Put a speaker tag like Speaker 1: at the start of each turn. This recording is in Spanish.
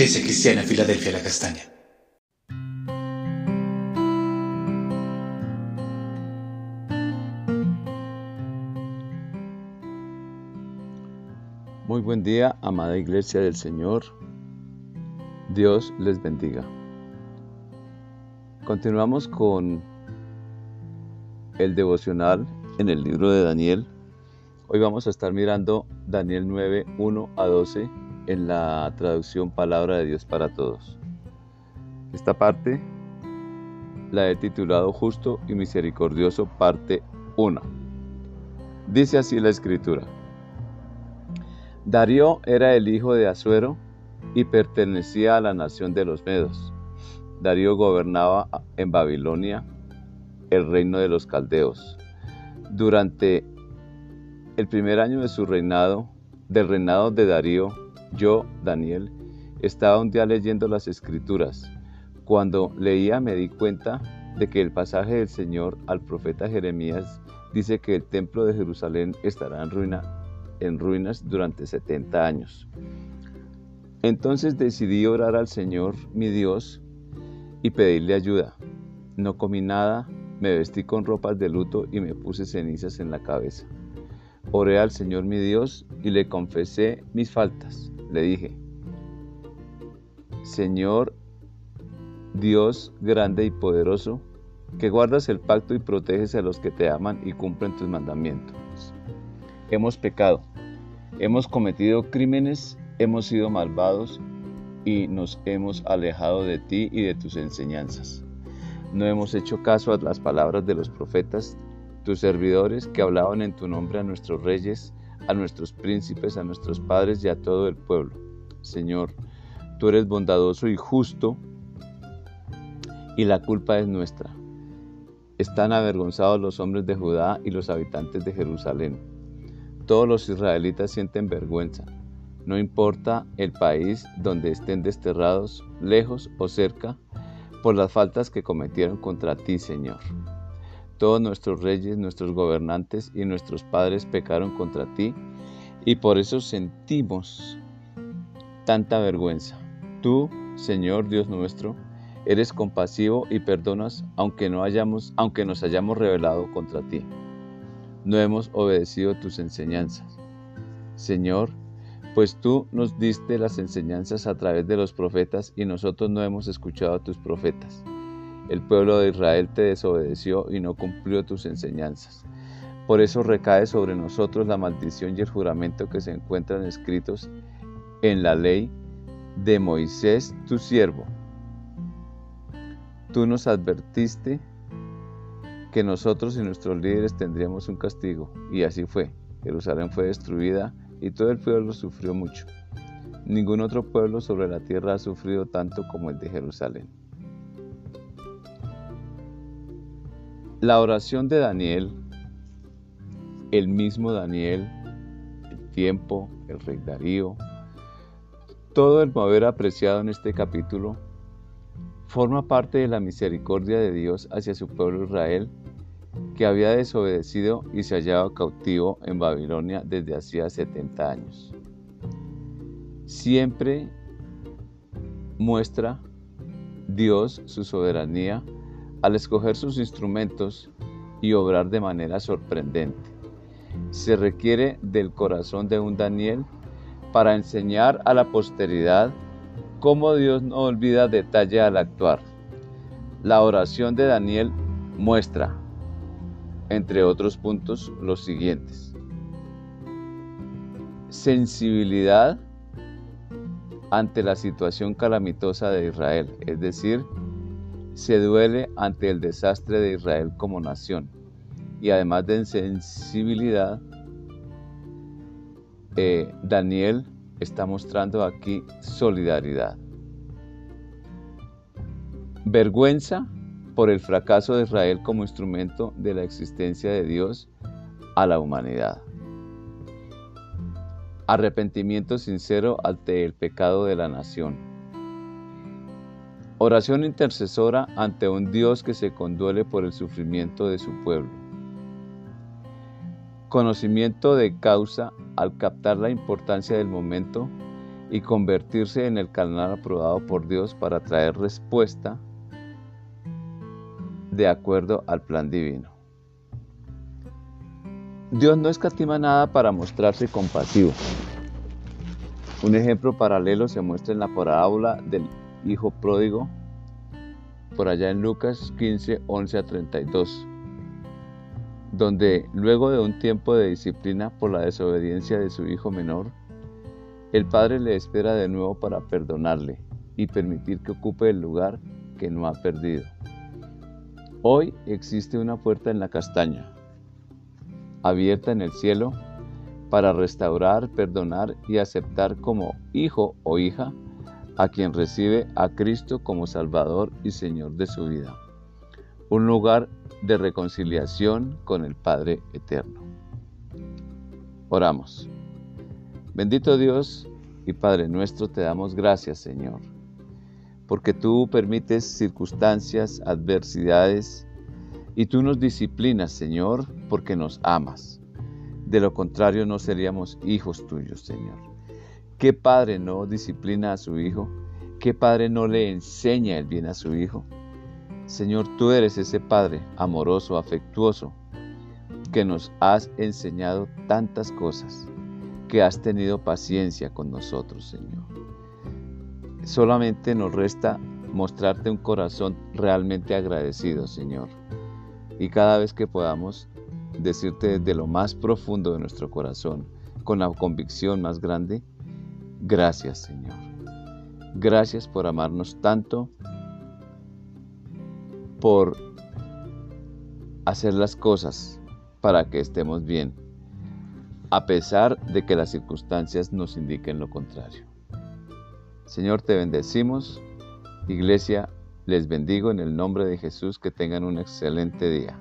Speaker 1: Iglesia Cristiana Filadelfia La Castaña.
Speaker 2: Muy buen día, amada Iglesia del Señor. Dios les bendiga. Continuamos con el devocional en el libro de Daniel. Hoy vamos a estar mirando Daniel 9, 1 a 12 en la traducción Palabra de Dios para Todos. Esta parte la he titulado Justo y Misericordioso, parte 1. Dice así la escritura. Darío era el hijo de Asuero y pertenecía a la nación de los Medos. Darío gobernaba en Babilonia, el reino de los caldeos. Durante el primer año de su reinado, del reinado de Darío, yo, Daniel, estaba un día leyendo las escrituras. Cuando leía me di cuenta de que el pasaje del Señor al profeta Jeremías dice que el templo de Jerusalén estará en, ruina, en ruinas durante 70 años. Entonces decidí orar al Señor, mi Dios, y pedirle ayuda. No comí nada, me vestí con ropas de luto y me puse cenizas en la cabeza. Oré al Señor mi Dios y le confesé mis faltas. Le dije, Señor Dios grande y poderoso, que guardas el pacto y proteges a los que te aman y cumplen tus mandamientos. Hemos pecado, hemos cometido crímenes, hemos sido malvados y nos hemos alejado de ti y de tus enseñanzas. No hemos hecho caso a las palabras de los profetas, tus servidores que hablaban en tu nombre a nuestros reyes, a nuestros príncipes, a nuestros padres y a todo el pueblo. Señor, tú eres bondadoso y justo y la culpa es nuestra. Están avergonzados los hombres de Judá y los habitantes de Jerusalén. Todos los israelitas sienten vergüenza no importa el país donde estén desterrados, lejos o cerca, por las faltas que cometieron contra ti, Señor. Todos nuestros reyes, nuestros gobernantes y nuestros padres pecaron contra ti y por eso sentimos tanta vergüenza. Tú, Señor Dios nuestro, eres compasivo y perdonas aunque no hayamos aunque nos hayamos rebelado contra ti. No hemos obedecido tus enseñanzas. Señor, pues tú nos diste las enseñanzas a través de los profetas y nosotros no hemos escuchado a tus profetas. El pueblo de Israel te desobedeció y no cumplió tus enseñanzas. Por eso recae sobre nosotros la maldición y el juramento que se encuentran escritos en la ley de Moisés, tu siervo. Tú nos advertiste que nosotros y nuestros líderes tendríamos un castigo, y así fue. Jerusalén fue destruida y todo el pueblo sufrió mucho. Ningún otro pueblo sobre la tierra ha sufrido tanto como el de Jerusalén. La oración de Daniel, el mismo Daniel, el tiempo, el rey Darío, todo el mover apreciado en este capítulo forma parte de la misericordia de Dios hacia su pueblo Israel que había desobedecido y se hallaba cautivo en Babilonia desde hacía 70 años. Siempre muestra Dios su soberanía al escoger sus instrumentos y obrar de manera sorprendente. Se requiere del corazón de un Daniel para enseñar a la posteridad cómo Dios no olvida detalle al actuar. La oración de Daniel muestra entre otros puntos, los siguientes. Sensibilidad ante la situación calamitosa de Israel, es decir, se duele ante el desastre de Israel como nación. Y además de sensibilidad, eh, Daniel está mostrando aquí solidaridad. Vergüenza por el fracaso de Israel como instrumento de la existencia de Dios a la humanidad. Arrepentimiento sincero ante el pecado de la nación. Oración intercesora ante un Dios que se conduele por el sufrimiento de su pueblo. Conocimiento de causa al captar la importancia del momento y convertirse en el canal aprobado por Dios para traer respuesta de acuerdo al plan divino. Dios no escatima nada para mostrarse compasivo. Un ejemplo paralelo se muestra en la parábola del hijo pródigo, por allá en Lucas 15, 11 a 32, donde luego de un tiempo de disciplina por la desobediencia de su hijo menor, el padre le espera de nuevo para perdonarle y permitir que ocupe el lugar que no ha perdido. Hoy existe una puerta en la castaña abierta en el cielo para restaurar, perdonar y aceptar como hijo o hija a quien recibe a Cristo como Salvador y Señor de su vida. Un lugar de reconciliación con el Padre Eterno. Oramos. Bendito Dios y Padre nuestro, te damos gracias, Señor, porque tú permites circunstancias, adversidades, y tú nos disciplinas, Señor, porque nos amas. De lo contrario, no seríamos hijos tuyos, Señor. ¿Qué padre no disciplina a su hijo? ¿Qué padre no le enseña el bien a su hijo? Señor, tú eres ese Padre amoroso, afectuoso, que nos has enseñado tantas cosas, que has tenido paciencia con nosotros, Señor. Solamente nos resta mostrarte un corazón realmente agradecido, Señor y cada vez que podamos decirte desde lo más profundo de nuestro corazón, con la convicción más grande, gracias Señor. Gracias por amarnos tanto, por hacer las cosas para que estemos bien, a pesar de que las circunstancias nos indiquen lo contrario. Señor, te bendecimos. Iglesia, les bendigo en el nombre de Jesús, que tengan un excelente día.